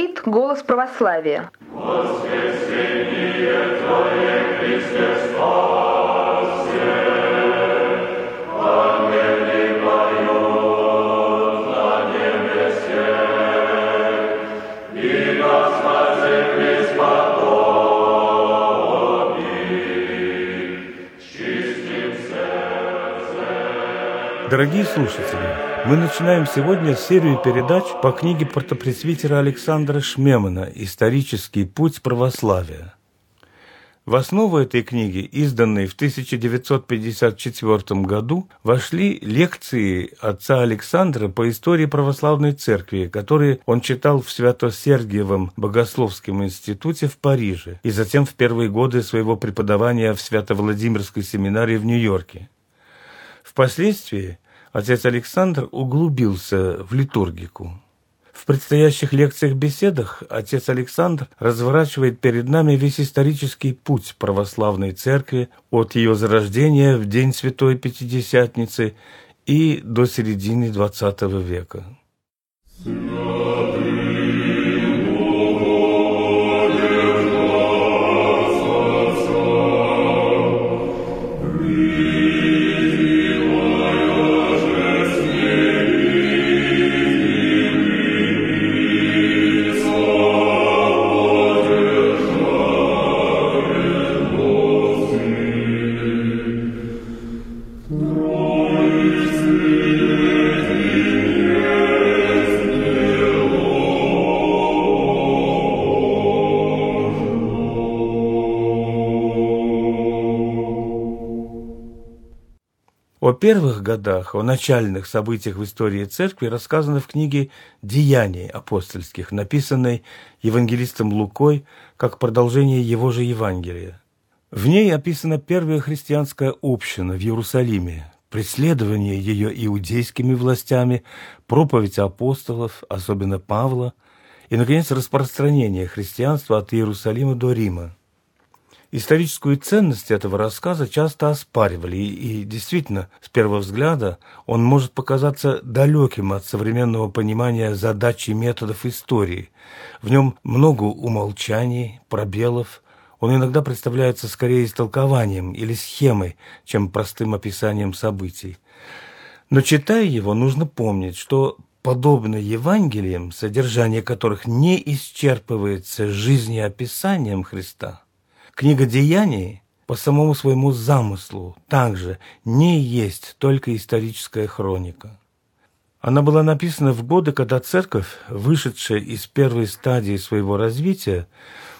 говорит голос православия. Воскресение Твое, Христе. Дорогие слушатели, мы начинаем сегодня серию передач по книге протопресвитера Александра Шмемана «Исторический путь православия». В основу этой книги, изданной в 1954 году, вошли лекции отца Александра по истории православной церкви, которые он читал в Свято-Сергиевом Богословском институте в Париже и затем в первые годы своего преподавания в Свято-Владимирской семинарии в Нью-Йорке. Впоследствии отец Александр углубился в литургику. В предстоящих лекциях-беседах отец Александр разворачивает перед нами весь исторический путь православной церкви от ее зарождения в день Святой Пятидесятницы и до середины XX века. Первых годах, о начальных событиях в истории церкви рассказано в книге «Деяний апостольских», написанной евангелистом Лукой как продолжение его же Евангелия. В ней описана первая христианская община в Иерусалиме, преследование ее иудейскими властями, проповедь апостолов, особенно Павла, и, наконец, распространение христианства от Иерусалима до Рима. Историческую ценность этого рассказа часто оспаривали, и, действительно, с первого взгляда, он может показаться далеким от современного понимания задач и методов истории. В нем много умолчаний, пробелов. Он иногда представляется скорее истолкованием или схемой, чем простым описанием событий. Но читая его, нужно помнить, что подобно Евангелиям, содержание которых не исчерпывается жизнеописанием Христа – Книга «Деяний» по самому своему замыслу также не есть только историческая хроника. Она была написана в годы, когда церковь, вышедшая из первой стадии своего развития,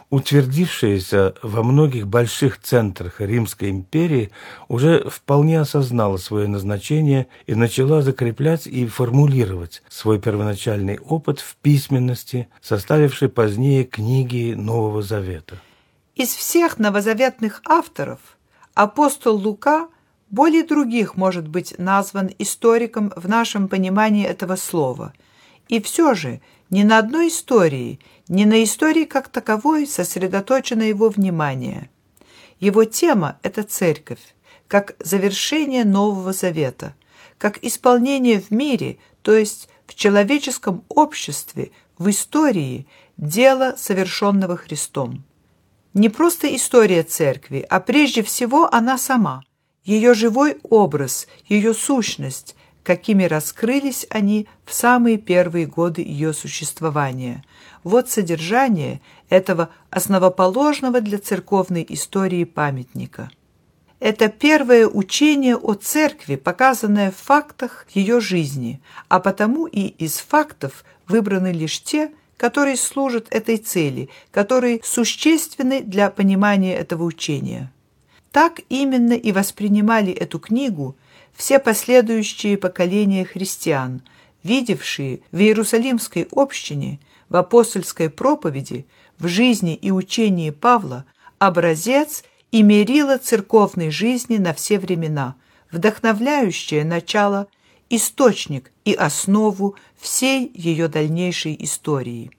утвердившаяся во многих больших центрах Римской империи, уже вполне осознала свое назначение и начала закреплять и формулировать свой первоначальный опыт в письменности, составившей позднее книги Нового Завета. Из всех новозаветных авторов апостол Лука более других может быть назван историком в нашем понимании этого слова. И все же ни на одной истории, ни на истории как таковой сосредоточено его внимание. Его тема – это церковь, как завершение Нового Завета, как исполнение в мире, то есть в человеческом обществе, в истории, дела, совершенного Христом. Не просто история церкви, а прежде всего она сама, ее живой образ, ее сущность, какими раскрылись они в самые первые годы ее существования. Вот содержание этого основоположного для церковной истории памятника. Это первое учение о церкви, показанное в фактах ее жизни, а потому и из фактов выбраны лишь те, которые служат этой цели, которые существенны для понимания этого учения. Так именно и воспринимали эту книгу все последующие поколения христиан, видевшие в Иерусалимской общине, в апостольской проповеди, в жизни и учении Павла образец и мерило церковной жизни на все времена, вдохновляющее начало – источник и основу всей ее дальнейшей истории.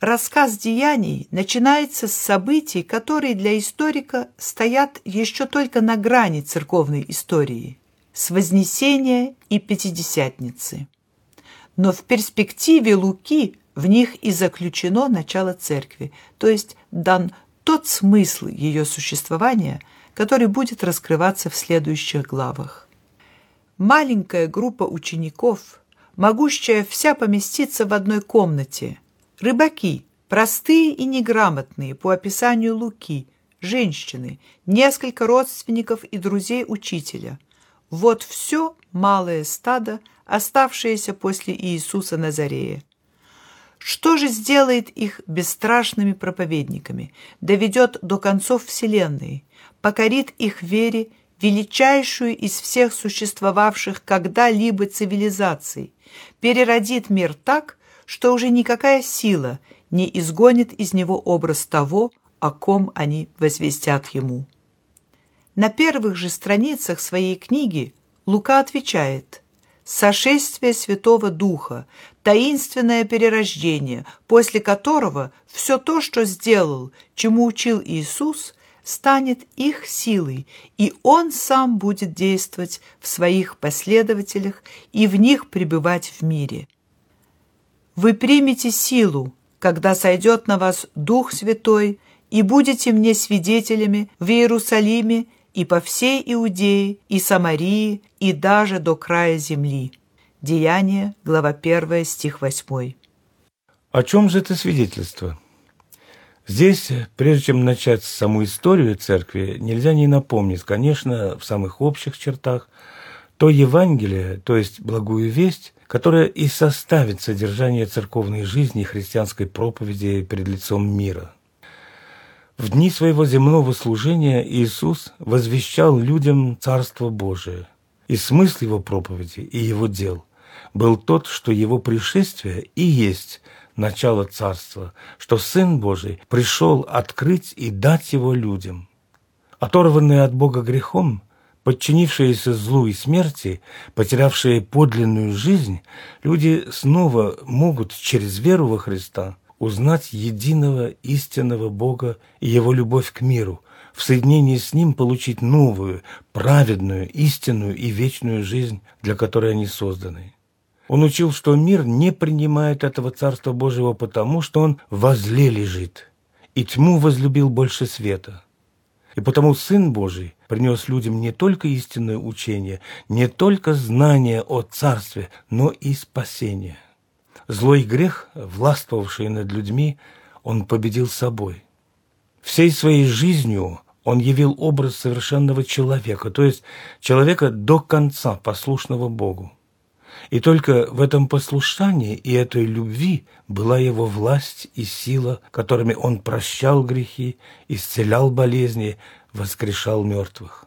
Рассказ деяний начинается с событий, которые для историка стоят еще только на грани церковной истории, с Вознесения и Пятидесятницы. Но в перспективе Луки В них и заключено начало церкви, то есть дан тот смысл ее существования, который будет раскрываться в следующих главах. Маленькая группа учеников, могущая вся поместиться в одной комнате, рыбаки, простые и неграмотные по описанию Луки, женщины, несколько родственников и друзей учителя. Вот все малое стадо, оставшееся после Иисуса Назарея. Что же сделает их бесстрашными проповедниками, доведет до концов Вселенной, покорит их вере величайшую из всех существовавших когда-либо цивилизаций, переродит мир так, что уже никакая сила не изгонит из него образ того, о ком они возвестят ему. На первых же страницах своей книги Лука отвечает «Сошествие Святого Духа, таинственное перерождение, после которого все то, что сделал, чему учил Иисус, станет их силой, и Он сам будет действовать в своих последователях и в них пребывать в мире. Вы примете силу, когда сойдет на вас Дух Святой, и будете мне свидетелями в Иерусалиме и по всей Иудее и Самарии и даже до края земли». Деяние, глава 1, стих 8. О чем же это свидетельство? Здесь, прежде чем начать саму историю церкви, нельзя не напомнить, конечно, в самых общих чертах, то Евангелие, то есть благую весть, которая и составит содержание церковной жизни и христианской проповеди перед лицом мира. В дни своего земного служения Иисус возвещал людям Царство Божие, и смысл его проповеди и его дел – был тот, что его пришествие и есть начало царства, что Сын Божий пришел открыть и дать его людям. Оторванные от Бога грехом, подчинившиеся злу и смерти, потерявшие подлинную жизнь, люди снова могут через веру во Христа узнать единого истинного Бога и Его любовь к миру, в соединении с Ним получить новую, праведную, истинную и вечную жизнь, для которой они созданы. Он учил, что мир не принимает этого Царства Божьего потому, что он возле лежит, и тьму возлюбил больше света. И потому Сын Божий принес людям не только истинное учение, не только знание о Царстве, но и спасение. Злой грех, властвовавший над людьми, он победил собой. Всей своей жизнью он явил образ совершенного человека, то есть человека до конца послушного Богу. И только в этом послушании и этой любви была его власть и сила, которыми он прощал грехи, исцелял болезни, воскрешал мертвых.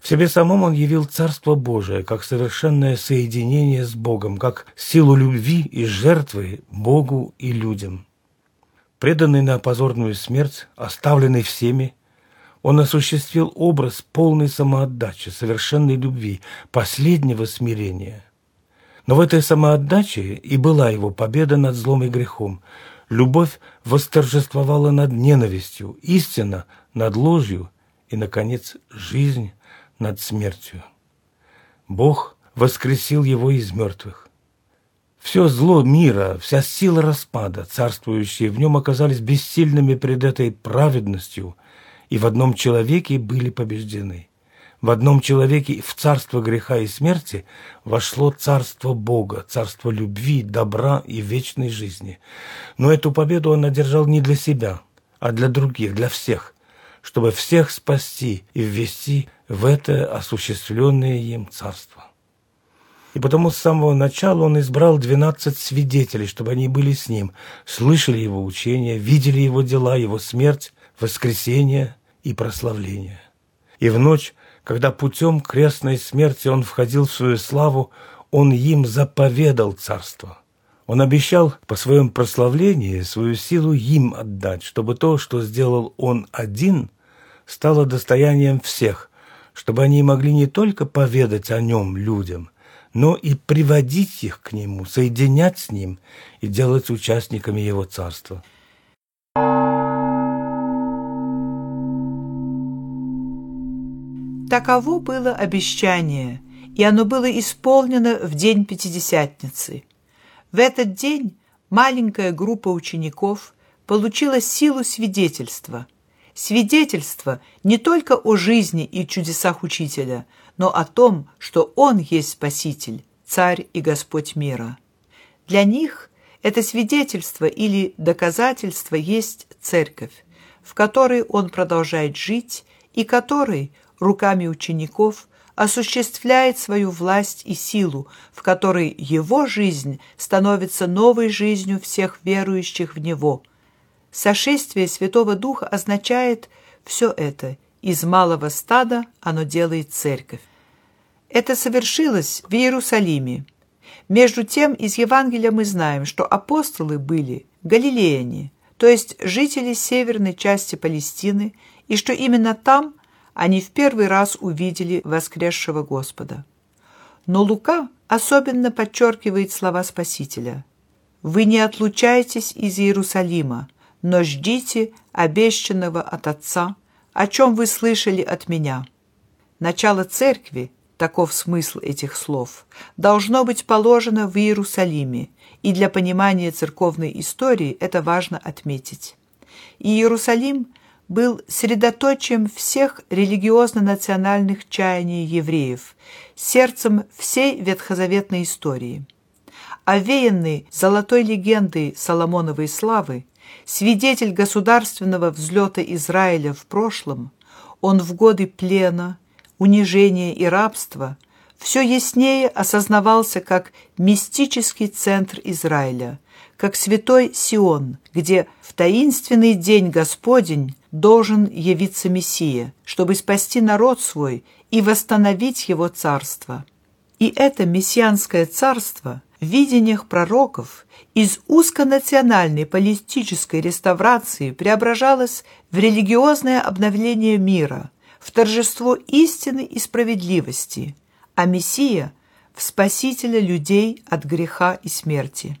В себе самом он явил Царство Божие, как совершенное соединение с Богом, как силу любви и жертвы Богу и людям. Преданный на позорную смерть, оставленный всеми, он осуществил образ полной самоотдачи, совершенной любви, последнего смирения – но в этой самоотдаче и была его победа над злом и грехом. Любовь восторжествовала над ненавистью, истина над ложью и, наконец, жизнь над смертью. Бог воскресил его из мертвых. Все зло мира, вся сила распада, царствующие в нем, оказались бессильными пред этой праведностью и в одном человеке были побеждены. В одном человеке в царство греха и смерти вошло царство Бога, царство любви, добра и вечной жизни. Но эту победу он одержал не для себя, а для других, для всех, чтобы всех спасти и ввести в это осуществленное им царство. И потому с самого начала он избрал двенадцать свидетелей, чтобы они были с ним, слышали его учения, видели его дела, его смерть, воскресение и прославление. И в ночь, когда путем крестной смерти он входил в свою славу, он им заповедал царство. Он обещал по своем прославлении свою силу им отдать, чтобы то, что сделал он один, стало достоянием всех, чтобы они могли не только поведать о нем людям, но и приводить их к нему, соединять с ним и делать участниками его царства. Таково было обещание, и оно было исполнено в день Пятидесятницы. В этот день маленькая группа учеников получила силу свидетельства. Свидетельство не только о жизни и чудесах учителя, но о том, что он есть Спаситель, Царь и Господь мира. Для них это свидетельство или доказательство есть церковь, в которой он продолжает жить и которой руками учеников осуществляет свою власть и силу, в которой его жизнь становится новой жизнью всех верующих в него. Сошествие Святого Духа означает все это. Из малого стада оно делает церковь. Это совершилось в Иерусалиме. Между тем, из Евангелия мы знаем, что апостолы были галилеяне, то есть жители северной части Палестины, и что именно там они в первый раз увидели воскресшего Господа. Но Лука особенно подчеркивает слова Спасителя. «Вы не отлучайтесь из Иерусалима, но ждите обещанного от Отца, о чем вы слышали от меня». Начало церкви, таков смысл этих слов, должно быть положено в Иерусалиме, и для понимания церковной истории это важно отметить. Иерусалим – был средоточием всех религиозно-национальных чаяний евреев, сердцем всей ветхозаветной истории. Овеянный золотой легендой Соломоновой славы, свидетель государственного взлета Израиля в прошлом, он в годы плена, унижения и рабства все яснее осознавался как мистический центр Израиля, как святой Сион, где в таинственный день Господень должен явиться Мессия, чтобы спасти народ свой и восстановить его царство. И это мессианское царство в видениях пророков из узконациональной политической реставрации преображалось в религиозное обновление мира, в торжество истины и справедливости, а Мессия – в спасителя людей от греха и смерти.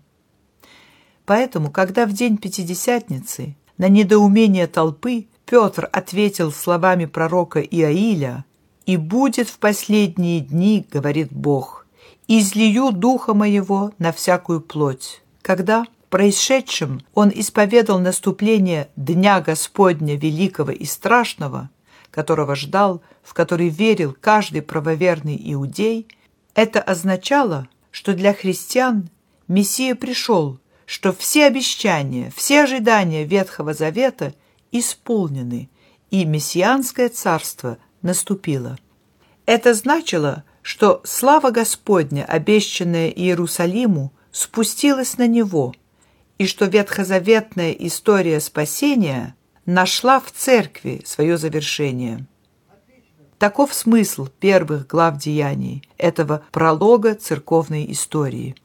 Поэтому, когда в день Пятидесятницы на недоумение толпы Петр ответил словами пророка Иаиля «И будет в последние дни, — говорит Бог, — излию духа моего на всякую плоть». Когда происшедшим он исповедал наступление Дня Господня Великого и Страшного, которого ждал, в который верил каждый правоверный иудей, это означало, что для христиан Мессия пришел – что все обещания, все ожидания Ветхого Завета исполнены, и Мессианское царство наступило. Это значило, что слава Господня, обещанная Иерусалиму, спустилась на него, и что ветхозаветная история спасения нашла в церкви свое завершение. Таков смысл первых глав деяний, этого пролога церковной истории.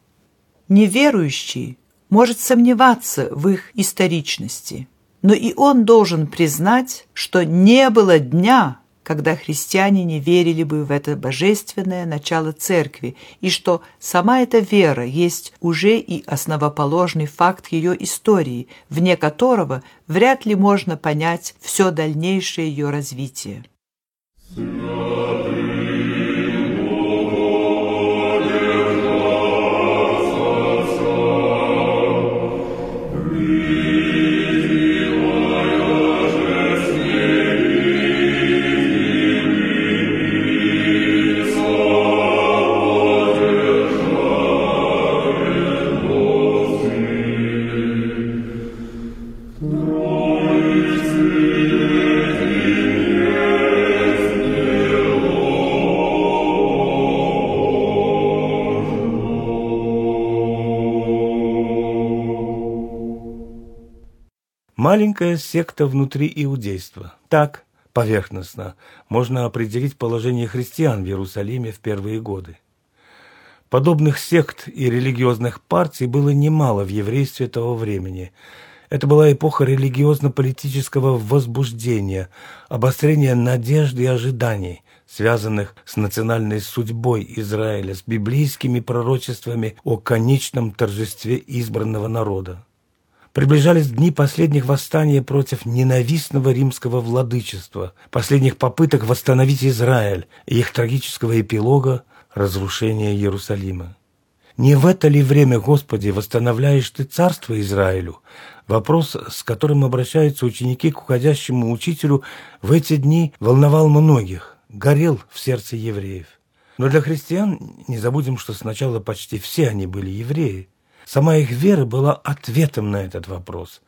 Неверующий может сомневаться в их историчности, но и он должен признать, что не было дня, когда христиане не верили бы в это божественное начало церкви, и что сама эта вера есть уже и основоположный факт ее истории, вне которого вряд ли можно понять все дальнейшее ее развитие. Маленькая секта внутри иудейства. Так, поверхностно, можно определить положение христиан в Иерусалиме в первые годы. Подобных сект и религиозных партий было немало в еврействе того времени. Это была эпоха религиозно-политического возбуждения, обострения надежд и ожиданий, связанных с национальной судьбой Израиля, с библейскими пророчествами о конечном торжестве избранного народа. Приближались дни последних восстаний против ненавистного римского владычества, последних попыток восстановить Израиль и их трагического эпилога – разрушения Иерусалима. Не в это ли время, Господи, восстановляешь Ты царство Израилю? Вопрос, с которым обращаются ученики к уходящему учителю, в эти дни волновал многих, горел в сердце евреев. Но для христиан не забудем, что сначала почти все они были евреи. Сама их вера была ответом на этот вопрос,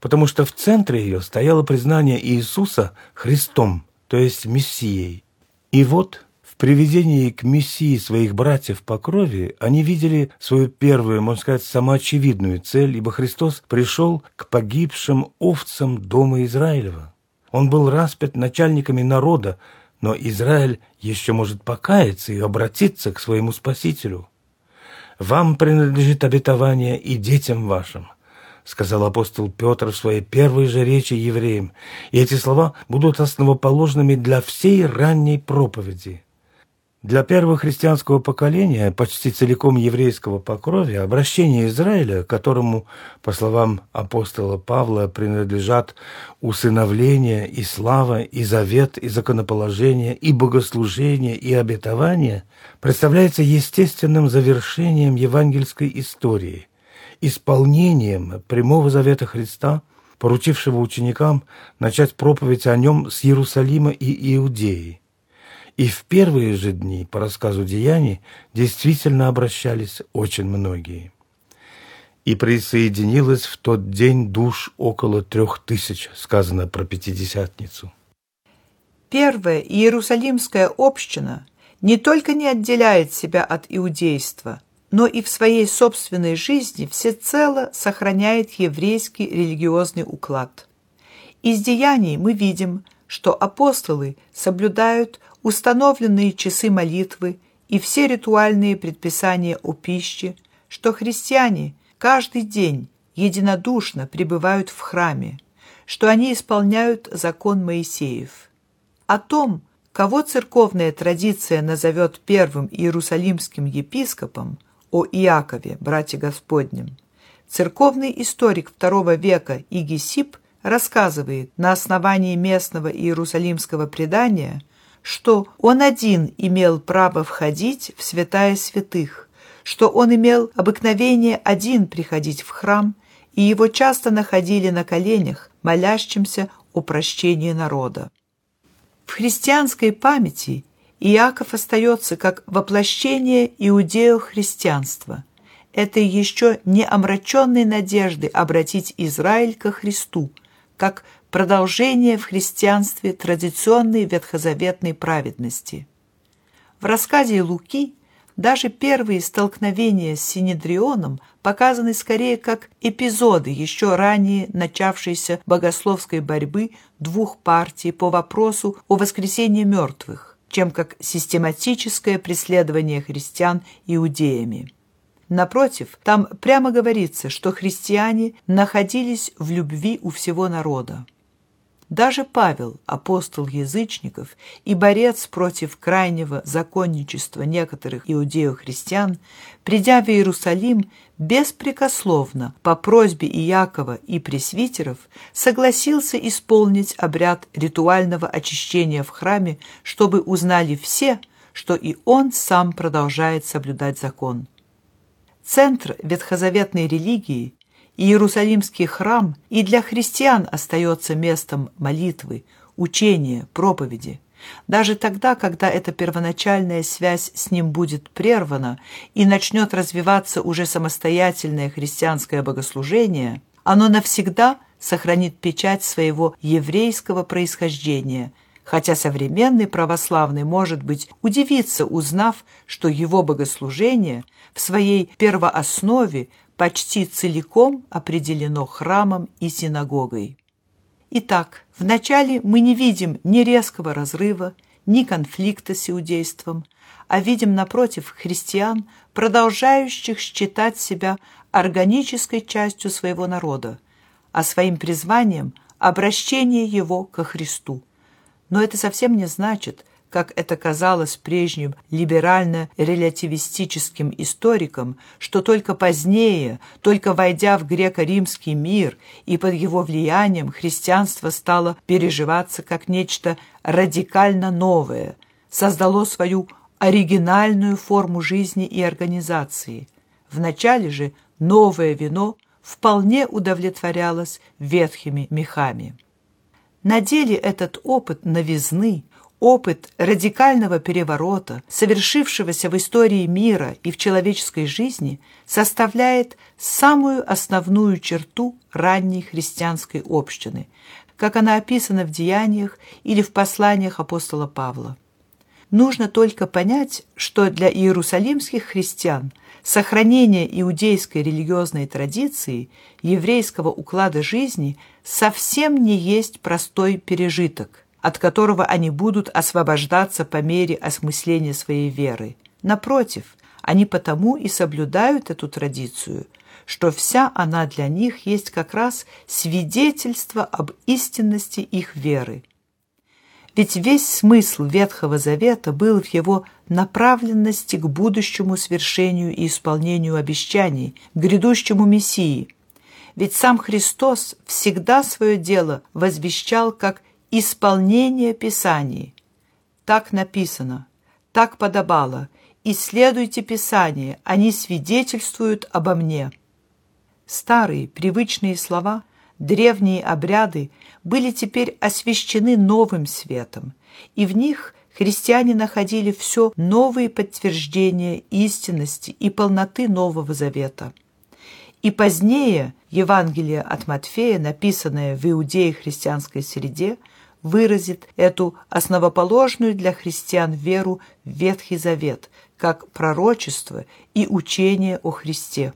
потому что в центре ее стояло признание Иисуса Христом, то есть Мессией. И вот приведении к Мессии своих братьев по крови они видели свою первую, можно сказать, самоочевидную цель, ибо Христос пришел к погибшим овцам дома Израилева. Он был распят начальниками народа, но Израиль еще может покаяться и обратиться к своему Спасителю. «Вам принадлежит обетование и детям вашим», сказал апостол Петр в своей первой же речи евреям, и эти слова будут основоположными для всей ранней проповеди. Для первого христианского поколения, почти целиком еврейского по крови, обращение Израиля, которому, по словам апостола Павла, принадлежат усыновление и слава, и завет, и законоположение, и богослужение, и обетование, представляется естественным завершением евангельской истории, исполнением прямого завета Христа, поручившего ученикам начать проповедь о нем с Иерусалима и Иудеи. И в первые же дни, по рассказу деяний, действительно обращались очень многие. И присоединилось в тот день душ около трех тысяч, сказано про Пятидесятницу. Первая Иерусалимская община не только не отделяет себя от иудейства, но и в своей собственной жизни всецело сохраняет еврейский религиозный уклад. Из деяний мы видим, что апостолы соблюдают установленные часы молитвы и все ритуальные предписания о пище, что христиане каждый день единодушно пребывают в храме, что они исполняют закон Моисеев. О том, кого церковная традиция назовет первым иерусалимским епископом, о Иакове, брате Господнем, церковный историк II века Игисип рассказывает на основании местного иерусалимского предания, что он один имел право входить в святая святых, что он имел обыкновение один приходить в храм, и его часто находили на коленях, молящимся о прощении народа. В христианской памяти Иаков остается как воплощение иудео-христианства, этой еще не омраченной надежды обратить Израиль ко Христу, как продолжение в христианстве традиционной ветхозаветной праведности. В рассказе Луки даже первые столкновения с Синедрионом показаны скорее как эпизоды еще ранее начавшейся богословской борьбы двух партий по вопросу о воскресении мертвых, чем как систематическое преследование христиан иудеями. Напротив, там прямо говорится, что христиане находились в любви у всего народа. Даже Павел, апостол язычников и борец против крайнего законничества некоторых иудео-христиан, придя в Иерусалим, беспрекословно по просьбе Иакова и пресвитеров согласился исполнить обряд ритуального очищения в храме, чтобы узнали все, что и он сам продолжает соблюдать закон. Центр ветхозаветной религии Иерусалимский храм и для христиан остается местом молитвы, учения, проповеди. Даже тогда, когда эта первоначальная связь с ним будет прервана и начнет развиваться уже самостоятельное христианское богослужение, оно навсегда сохранит печать своего еврейского происхождения, хотя современный православный, может быть, удивится, узнав, что его богослужение в своей первооснове почти целиком определено храмом и синагогой. Итак, вначале мы не видим ни резкого разрыва, ни конфликта с иудейством, а видим, напротив, христиан, продолжающих считать себя органической частью своего народа, а своим призванием – обращение его ко Христу. Но это совсем не значит, как это казалось прежним либерально-релятивистическим историкам, что только позднее, только войдя в греко-римский мир и под его влиянием христианство стало переживаться как нечто радикально новое, создало свою оригинальную форму жизни и организации. Вначале же новое вино вполне удовлетворялось ветхими мехами. На деле этот опыт новизны, опыт радикального переворота, совершившегося в истории мира и в человеческой жизни, составляет самую основную черту ранней христианской общины, как она описана в деяниях или в посланиях апостола Павла. Нужно только понять, что для иерусалимских христиан сохранение иудейской религиозной традиции, еврейского уклада жизни совсем не есть простой пережиток, от которого они будут освобождаться по мере осмысления своей веры. Напротив, они потому и соблюдают эту традицию, что вся она для них есть как раз свидетельство об истинности их веры. Ведь весь смысл Ветхого Завета был в его направленности к будущему свершению и исполнению обещаний, к грядущему Мессии. Ведь сам Христос всегда свое дело возвещал как исполнение Писаний. Так написано, так подобало, исследуйте Писание, они свидетельствуют обо мне. Старые привычные слова – древние обряды были теперь освещены новым светом, и в них христиане находили все новые подтверждения истинности и полноты Нового Завета. И позднее Евангелие от Матфея, написанное в иудее христианской среде, выразит эту основоположную для христиан веру в Ветхий Завет, как пророчество и учение о Христе.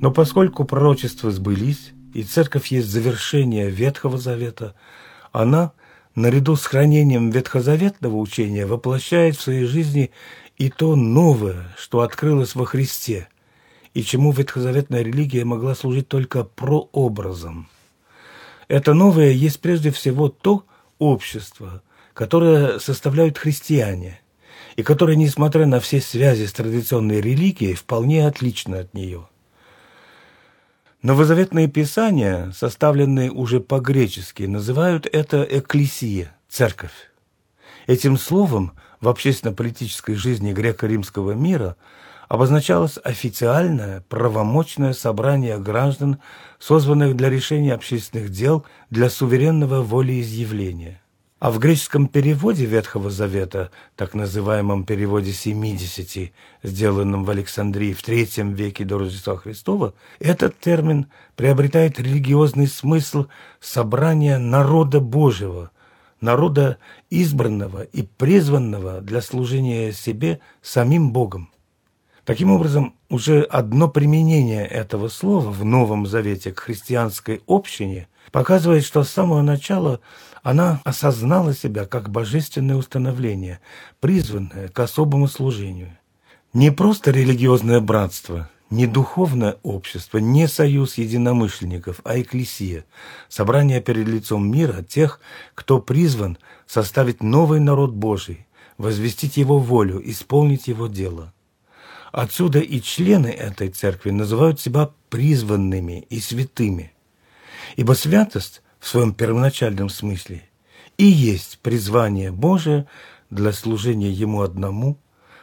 Но поскольку пророчества сбылись, и церковь есть завершение Ветхого Завета, она, наряду с хранением ветхозаветного учения, воплощает в своей жизни и то новое, что открылось во Христе, и чему ветхозаветная религия могла служить только прообразом. Это новое есть прежде всего то общество, которое составляют христиане, и которое, несмотря на все связи с традиционной религией, вполне отлично от нее – Новозаветные писания, составленные уже по-гречески, называют это «экклесия» – «церковь». Этим словом в общественно-политической жизни греко-римского мира обозначалось официальное, правомочное собрание граждан, созванных для решения общественных дел для суверенного волеизъявления – а в греческом переводе Ветхого Завета, так называемом переводе 70, сделанном в Александрии в III веке до Рождества Христова, этот термин приобретает религиозный смысл собрания народа Божьего, народа избранного и призванного для служения себе самим Богом. Таким образом, уже одно применение этого слова в Новом Завете к христианской общине показывает, что с самого начала – она осознала себя как божественное установление, призванное к особому служению. Не просто религиозное братство, не духовное общество, не союз единомышленников, а экклесия, собрание перед лицом мира тех, кто призван составить новый народ Божий, возвестить его волю, исполнить его дело. Отсюда и члены этой церкви называют себя призванными и святыми. Ибо святость в своем первоначальном смысле и есть призвание Божие для служения Ему одному,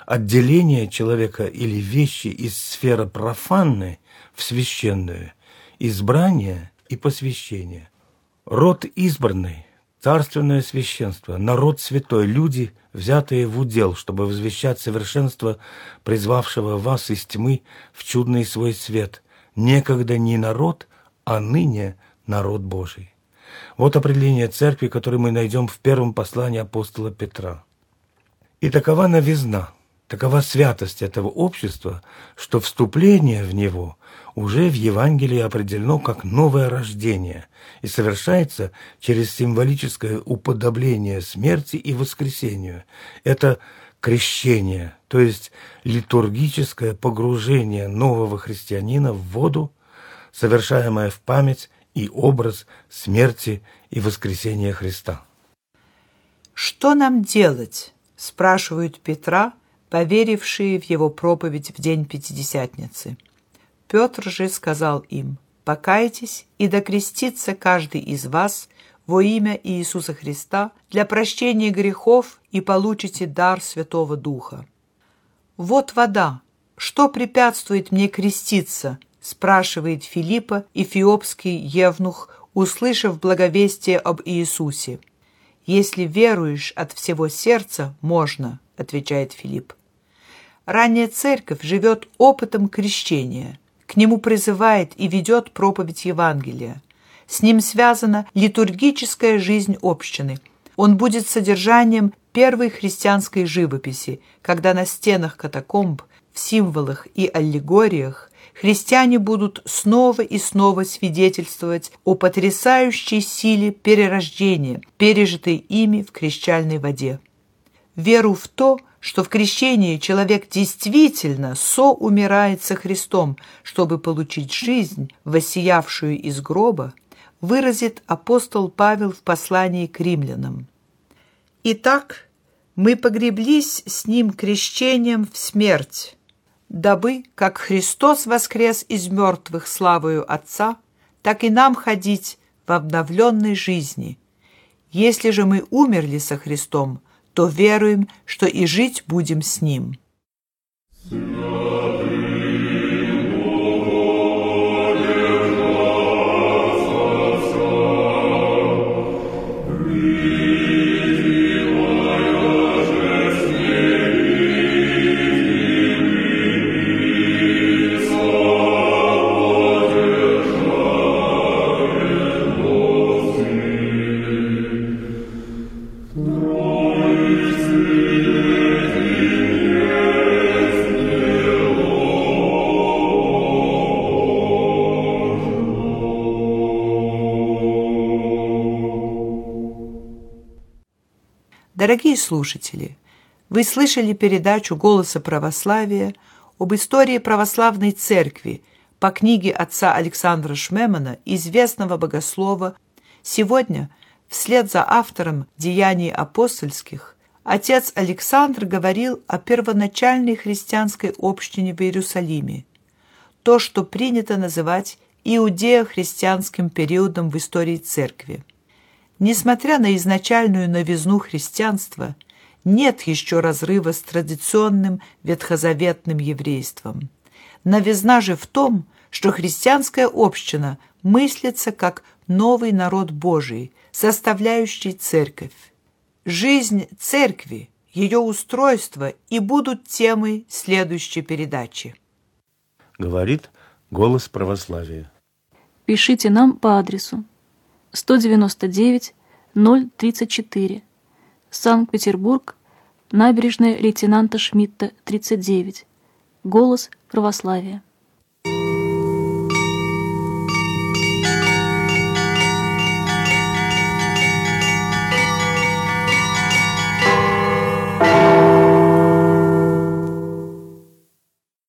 отделение человека или вещи из сферы профанной в священную, избрание и посвящение. Род избранный, царственное священство, народ святой, люди, взятые в удел, чтобы возвещать совершенство призвавшего вас из тьмы в чудный свой свет, некогда не народ, а ныне народ Божий. Вот определение церкви, которое мы найдем в первом послании апостола Петра. И такова новизна, такова святость этого общества, что вступление в него уже в Евангелии определено как новое рождение и совершается через символическое уподобление смерти и воскресению. Это крещение, то есть литургическое погружение нового христианина в воду, совершаемое в память и образ смерти и воскресения Христа. «Что нам делать?» – спрашивают Петра, поверившие в его проповедь в день Пятидесятницы. Петр же сказал им, «Покайтесь и докрестится каждый из вас во имя Иисуса Христа для прощения грехов и получите дар Святого Духа. «Вот вода. Что препятствует мне креститься?» спрашивает Филиппа эфиопский евнух, услышав благовестие об Иисусе. «Если веруешь от всего сердца, можно», — отвечает Филипп. Ранняя церковь живет опытом крещения. К нему призывает и ведет проповедь Евангелия. С ним связана литургическая жизнь общины. Он будет содержанием первой христианской живописи, когда на стенах катакомб, в символах и аллегориях христиане будут снова и снова свидетельствовать о потрясающей силе перерождения, пережитой ими в крещальной воде. Веру в то, что в крещении человек действительно соумирает со Христом, чтобы получить жизнь, воссиявшую из гроба, выразит апостол Павел в послании к римлянам. «Итак, мы погреблись с ним крещением в смерть, дабы, как Христос воскрес из мертвых славою Отца, так и нам ходить в обновленной жизни. Если же мы умерли со Христом, то веруем, что и жить будем с Ним». Дорогие слушатели, вы слышали передачу «Голоса православия» об истории православной церкви по книге отца Александра Шмемана, известного богослова. Сегодня, вслед за автором «Деяний апостольских», отец Александр говорил о первоначальной христианской общине в Иерусалиме, то, что принято называть иудео-христианским периодом в истории церкви. Несмотря на изначальную новизну христианства, нет еще разрыва с традиционным ветхозаветным еврейством. Новизна же в том, что христианская община мыслится как новый народ Божий, составляющий церковь. Жизнь церкви, ее устройство и будут темой следующей передачи. Говорит голос православия. Пишите нам по адресу 199 034 Санкт-Петербург, набережная лейтенанта Шмидта, 39. Голос православия.